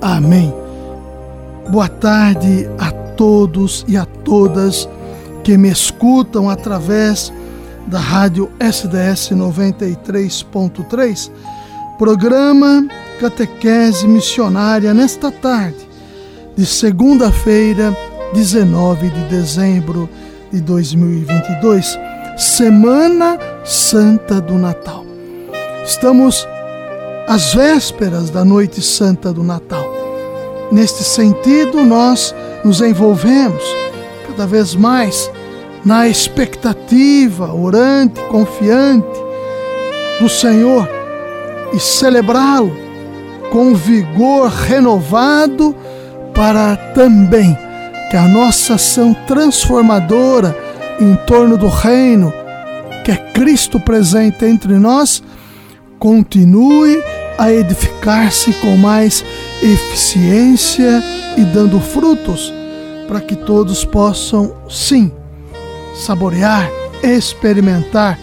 Amém. Boa tarde a todos e a todas que me escutam através da rádio SDS 93.3, programa Catequese Missionária nesta tarde de segunda-feira, 19 de dezembro de 2022, Semana Santa do Natal. Estamos às vésperas da noite santa do Natal. Neste sentido, nós nos envolvemos cada vez mais na expectativa orante, confiante do Senhor e celebrá-lo com vigor renovado para também que a nossa ação transformadora em torno do reino, que é Cristo presente entre nós, continue a edificar-se com mais eficiência e dando frutos, para que todos possam, sim, saborear, experimentar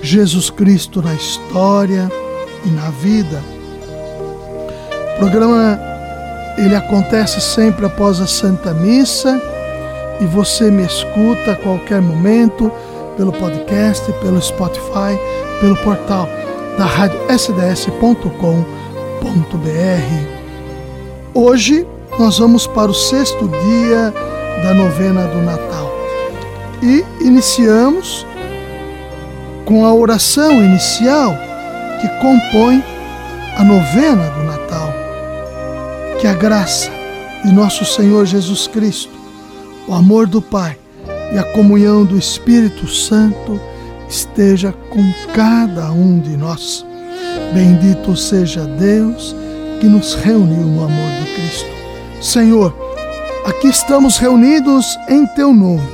Jesus Cristo na história e na vida. O programa ele acontece sempre após a Santa Missa e você me escuta a qualquer momento pelo podcast, pelo Spotify, pelo portal da rádio sds.com.br. Hoje nós vamos para o sexto dia da novena do Natal e iniciamos com a oração inicial que compõe a novena do Natal. Que a graça de nosso Senhor Jesus Cristo, o amor do Pai e a comunhão do Espírito Santo esteja com cada um de nós. Bendito seja Deus que nos reuniu no amor de Cristo. Senhor, aqui estamos reunidos em Teu nome,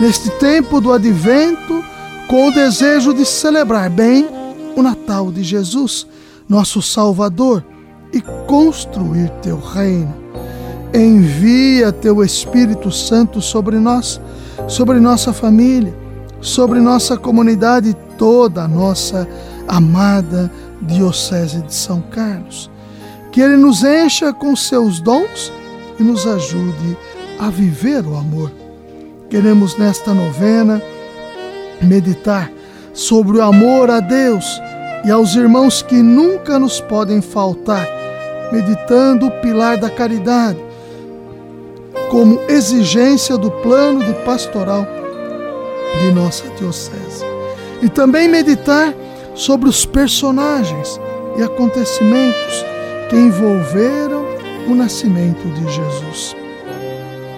neste tempo do advento, com o desejo de celebrar bem o Natal de Jesus, nosso Salvador, e construir Teu reino. Envia Teu Espírito Santo sobre nós, sobre nossa família sobre nossa comunidade toda a nossa amada Diocese de São Carlos. Que Ele nos encha com seus dons e nos ajude a viver o amor. Queremos nesta novena meditar sobre o amor a Deus e aos irmãos que nunca nos podem faltar, meditando o pilar da caridade como exigência do plano de pastoral de nossa Diocese. E também meditar sobre os personagens e acontecimentos que envolveram o nascimento de Jesus.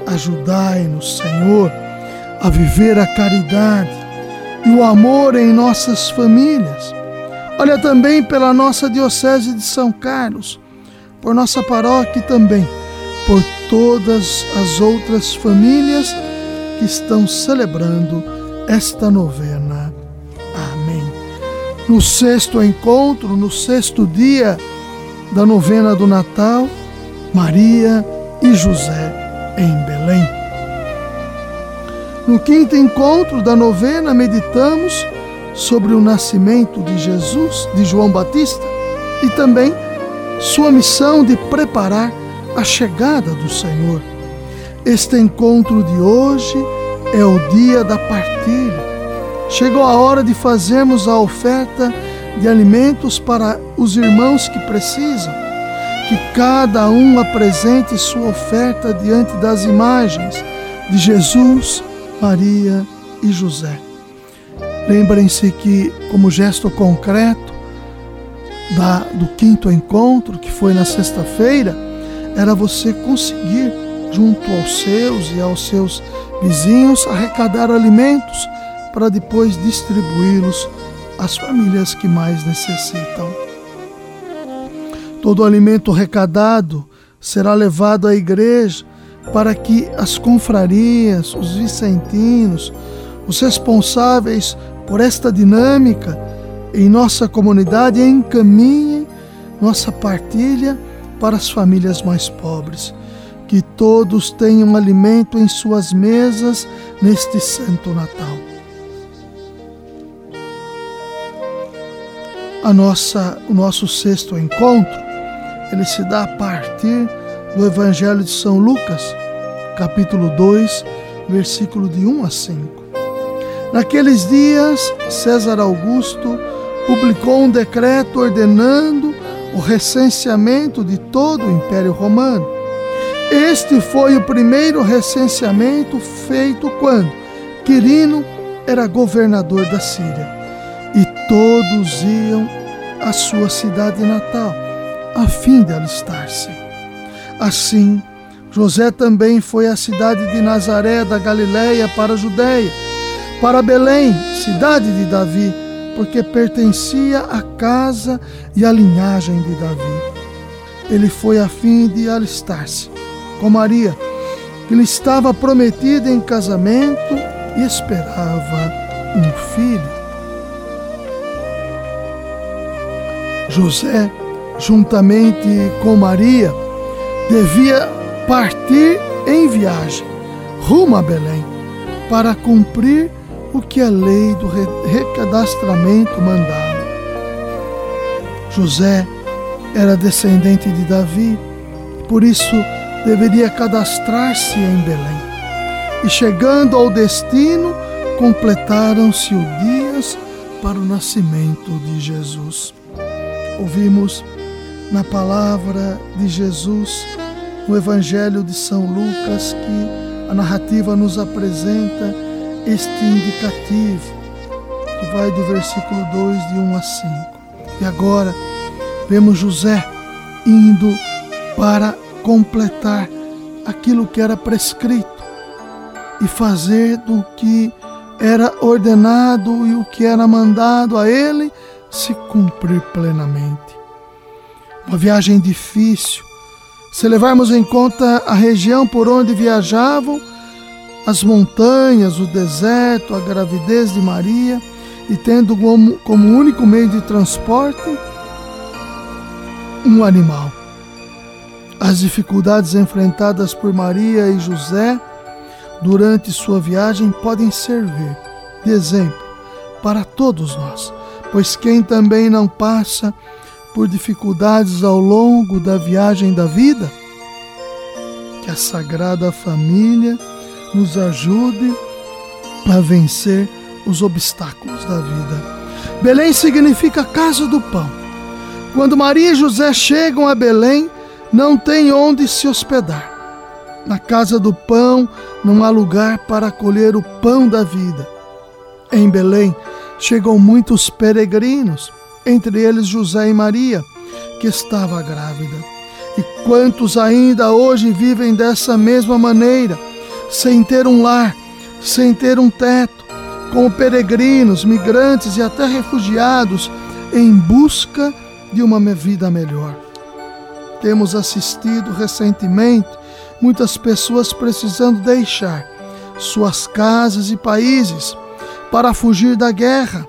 Ajudai-nos, Senhor, a viver a caridade e o amor em nossas famílias. Olha também pela nossa Diocese de São Carlos, por nossa paróquia e também por todas as outras famílias que estão celebrando esta novena. Amém. No sexto encontro, no sexto dia da novena do Natal, Maria e José em Belém. No quinto encontro da novena, meditamos sobre o nascimento de Jesus, de João Batista, e também sua missão de preparar a chegada do Senhor. Este encontro de hoje é o dia da partilha. Chegou a hora de fazermos a oferta de alimentos para os irmãos que precisam. Que cada um apresente sua oferta diante das imagens de Jesus, Maria e José. Lembrem-se que, como gesto concreto da, do quinto encontro, que foi na sexta-feira, era você conseguir, junto aos seus e aos seus vizinhos arrecadar alimentos para depois distribuí-los às famílias que mais necessitam. Todo alimento arrecadado será levado à igreja para que as confrarias, os vicentinos, os responsáveis por esta dinâmica em nossa comunidade encaminhem nossa partilha para as famílias mais pobres. Que todos tenham alimento em suas mesas neste Santo Natal. A nossa, o nosso sexto encontro, ele se dá a partir do Evangelho de São Lucas, capítulo 2, versículo de 1 a 5. Naqueles dias, César Augusto publicou um decreto ordenando o recenseamento de todo o Império Romano. Este foi o primeiro recenseamento feito quando Quirino era governador da Síria. E todos iam à sua cidade natal, a fim de alistar-se. Assim, José também foi à cidade de Nazaré da Galiléia para a Judéia, para Belém, cidade de Davi, porque pertencia à casa e à linhagem de Davi. Ele foi a fim de alistar-se com Maria, que lhe estava prometida em casamento e esperava um filho. José, juntamente com Maria, devia partir em viagem rumo a Belém para cumprir o que a lei do recadastramento mandava. José era descendente de Davi, por isso deveria cadastrar-se em Belém. E chegando ao destino, completaram-se os dias para o nascimento de Jesus. Ouvimos na palavra de Jesus, no Evangelho de São Lucas, que a narrativa nos apresenta este indicativo, que vai do versículo 2, de 1 a 5. E agora vemos José indo para completar aquilo que era prescrito e fazer do que era ordenado e o que era mandado a ele se cumprir plenamente. Uma viagem difícil. Se levarmos em conta a região por onde viajavam, as montanhas, o deserto, a gravidez de Maria e tendo como, como único meio de transporte um animal. As dificuldades enfrentadas por Maria e José durante sua viagem podem servir de exemplo para todos nós, pois quem também não passa por dificuldades ao longo da viagem da vida, que a Sagrada Família nos ajude a vencer os obstáculos da vida. Belém significa casa do pão. Quando Maria e José chegam a Belém, não tem onde se hospedar. Na casa do pão não há lugar para colher o pão da vida. Em Belém chegam muitos peregrinos, entre eles José e Maria, que estava grávida. E quantos ainda hoje vivem dessa mesma maneira? sem ter um lar, sem ter um teto, como peregrinos, migrantes e até refugiados em busca de uma vida melhor. Temos assistido recentemente muitas pessoas precisando deixar suas casas e países para fugir da guerra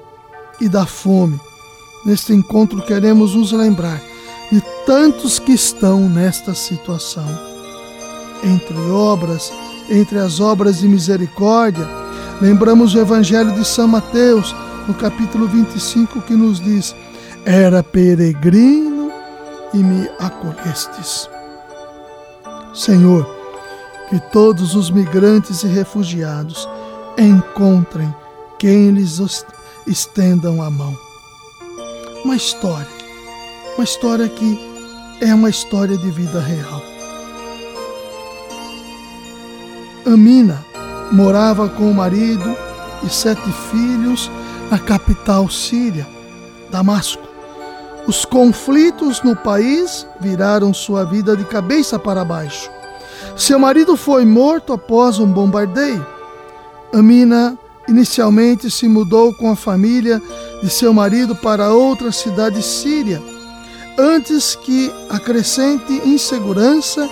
e da fome. Neste encontro queremos nos lembrar de tantos que estão nesta situação. Entre obras entre as obras de misericórdia, lembramos o Evangelho de São Mateus, no capítulo 25, que nos diz: Era peregrino e me acolhestes. Senhor, que todos os migrantes e refugiados encontrem quem lhes estendam a mão. Uma história, uma história que é uma história de vida real. Amina morava com o marido e sete filhos na capital síria, Damasco. Os conflitos no país viraram sua vida de cabeça para baixo. Seu marido foi morto após um bombardeio. Amina inicialmente se mudou com a família de seu marido para outra cidade síria. antes que a crescente insegurança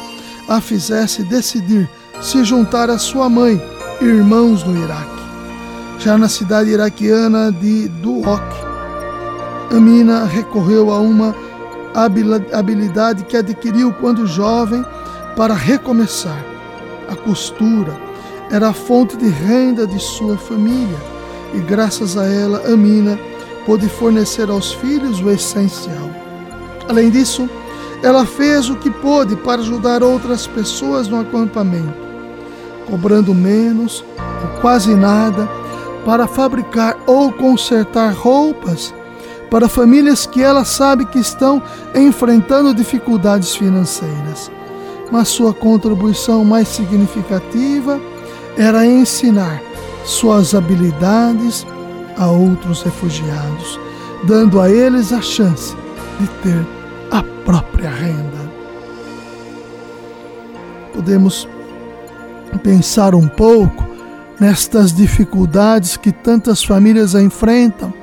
a fizesse decidir se juntar à sua mãe, irmãos no Iraque. Já na cidade iraquiana de Duok, Amina recorreu a uma habilidade que adquiriu quando jovem para recomeçar. A costura era a fonte de renda de sua família e, graças a ela, Amina pôde fornecer aos filhos o essencial. Além disso, ela fez o que pôde para ajudar outras pessoas no acampamento, cobrando menos ou quase nada para fabricar ou consertar roupas para famílias que ela sabe que estão enfrentando dificuldades financeiras. Mas sua contribuição mais significativa era ensinar suas habilidades a outros refugiados, dando a eles a chance de ter a própria renda. Podemos pensar um pouco nestas dificuldades que tantas famílias enfrentam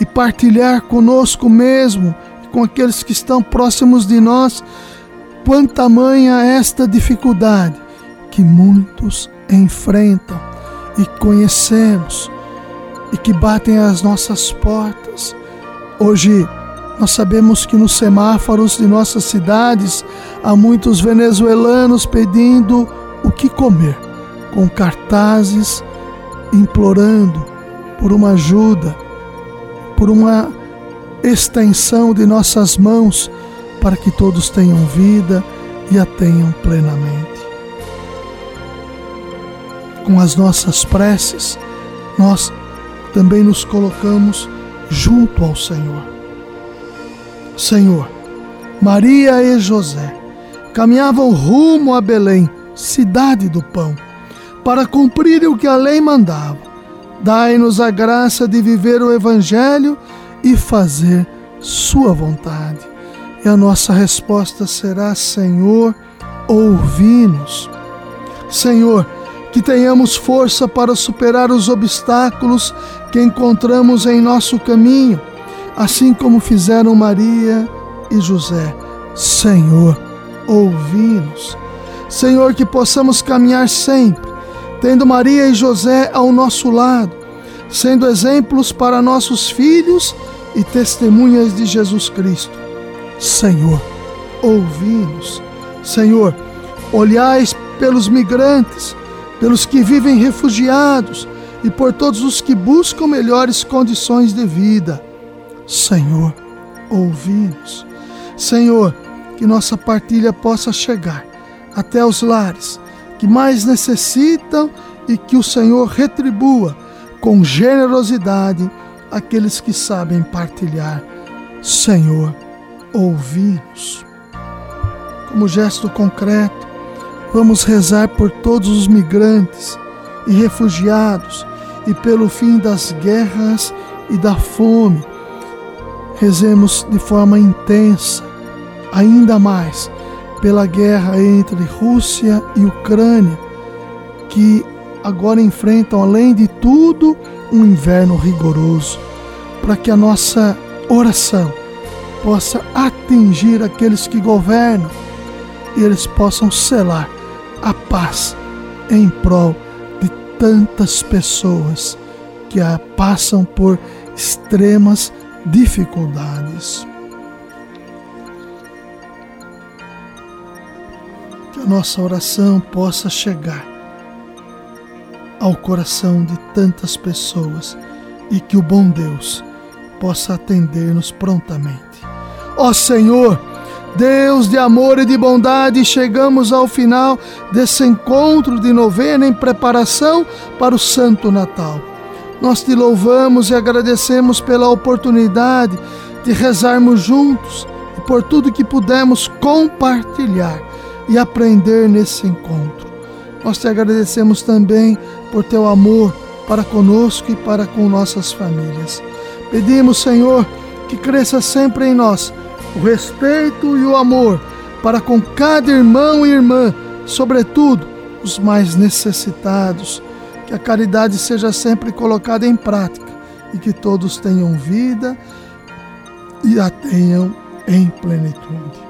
e partilhar conosco mesmo, com aqueles que estão próximos de nós, quanto tamanha esta dificuldade que muitos enfrentam e conhecemos e que batem às nossas portas. Hoje nós sabemos que nos semáforos de nossas cidades há muitos venezuelanos pedindo o que comer, com cartazes implorando por uma ajuda, por uma extensão de nossas mãos para que todos tenham vida e a tenham plenamente. Com as nossas preces, nós também nos colocamos junto ao Senhor. Senhor, Maria e José caminhavam rumo a Belém, cidade do pão, para cumprir o que a lei mandava. Dai-nos a graça de viver o Evangelho e fazer Sua vontade. E a nossa resposta será: Senhor, ouvi-nos. Senhor, que tenhamos força para superar os obstáculos que encontramos em nosso caminho assim como fizeram Maria e José. Senhor, ouvi-nos. Senhor, que possamos caminhar sempre, tendo Maria e José ao nosso lado, sendo exemplos para nossos filhos e testemunhas de Jesus Cristo. Senhor, ouvi-nos. Senhor, olhais pelos migrantes, pelos que vivem refugiados e por todos os que buscam melhores condições de vida. Senhor, ouvi-nos. Senhor, que nossa partilha possa chegar até os lares que mais necessitam e que o Senhor retribua com generosidade aqueles que sabem partilhar. Senhor, ouvi-nos. Como gesto concreto, vamos rezar por todos os migrantes e refugiados e pelo fim das guerras e da fome rezemos de forma intensa, ainda mais pela guerra entre Rússia e Ucrânia, que agora enfrentam, além de tudo, um inverno rigoroso, para que a nossa oração possa atingir aqueles que governam e eles possam selar a paz em prol de tantas pessoas que passam por extremas dificuldades. A nossa oração possa chegar ao coração de tantas pessoas e que o bom Deus possa atender-nos prontamente. Ó Senhor, Deus de amor e de bondade, chegamos ao final desse encontro de novena em preparação para o Santo Natal. Nós te louvamos e agradecemos pela oportunidade de rezarmos juntos e por tudo que pudemos compartilhar e aprender nesse encontro. Nós te agradecemos também por teu amor para conosco e para com nossas famílias. Pedimos, Senhor, que cresça sempre em nós o respeito e o amor para com cada irmão e irmã, sobretudo os mais necessitados que a caridade seja sempre colocada em prática e que todos tenham vida e a tenham em plenitude.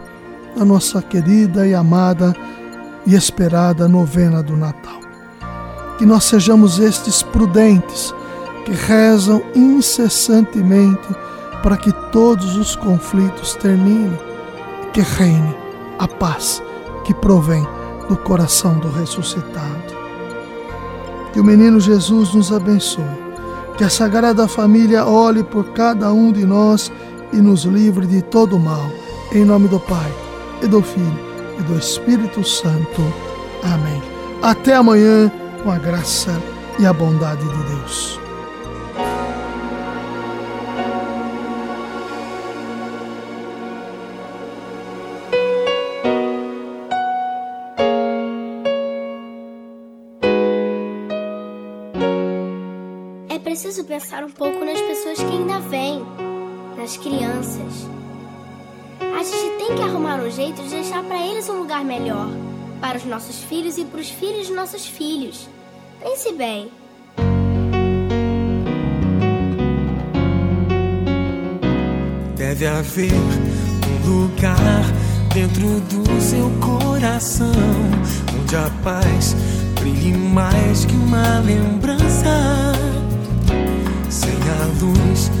da nossa querida e amada e esperada novena do Natal. Que nós sejamos estes prudentes que rezam incessantemente para que todos os conflitos terminem e que reine a paz que provém do coração do ressuscitado. Que o menino Jesus nos abençoe, que a Sagrada Família olhe por cada um de nós e nos livre de todo mal. Em nome do Pai, e do Filho, e do Espírito Santo. Amém. Até amanhã, com a graça e a bondade de Deus. É preciso pensar um pouco nas pessoas que ainda vêm, nas crianças. A gente tem que arrumar um jeito de deixar para eles um lugar melhor, para os nossos filhos e para os filhos de nossos filhos. Pense bem. Deve haver um lugar dentro do seu coração onde a paz brilhe mais que uma lembrança. Sem a luz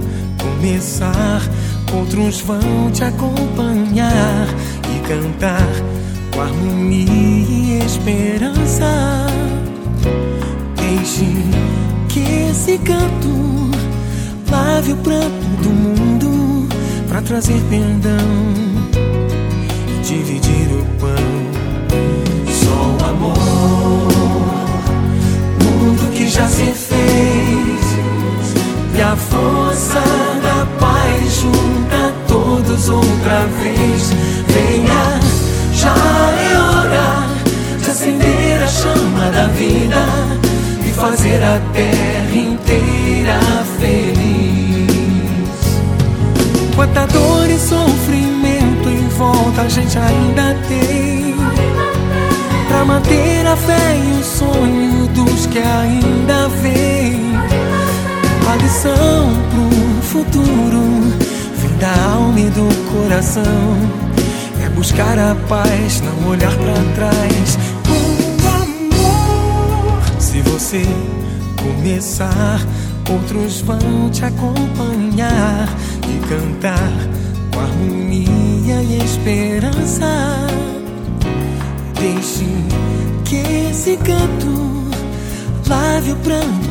começar, outros vão te acompanhar e cantar com harmonia e esperança. Deixe que esse canto lave o pranto do mundo para trazer perdão e dividir o pão. Só o amor mundo que já se fez e a força da paz junta todos outra vez. Venha, já é hora de acender a chama da vida e fazer a terra inteira feliz. Quanta dor e sofrimento em volta a gente ainda tem Pra manter a fé e o sonho dos que ainda vêm A lição pro futuro Vem da alma e do coração. É buscar a paz, não olhar pra trás. Com amor. Se você começar Outros vão te acompanhar E cantar com harmonia e esperança. Deixe que esse canto lave o pranto para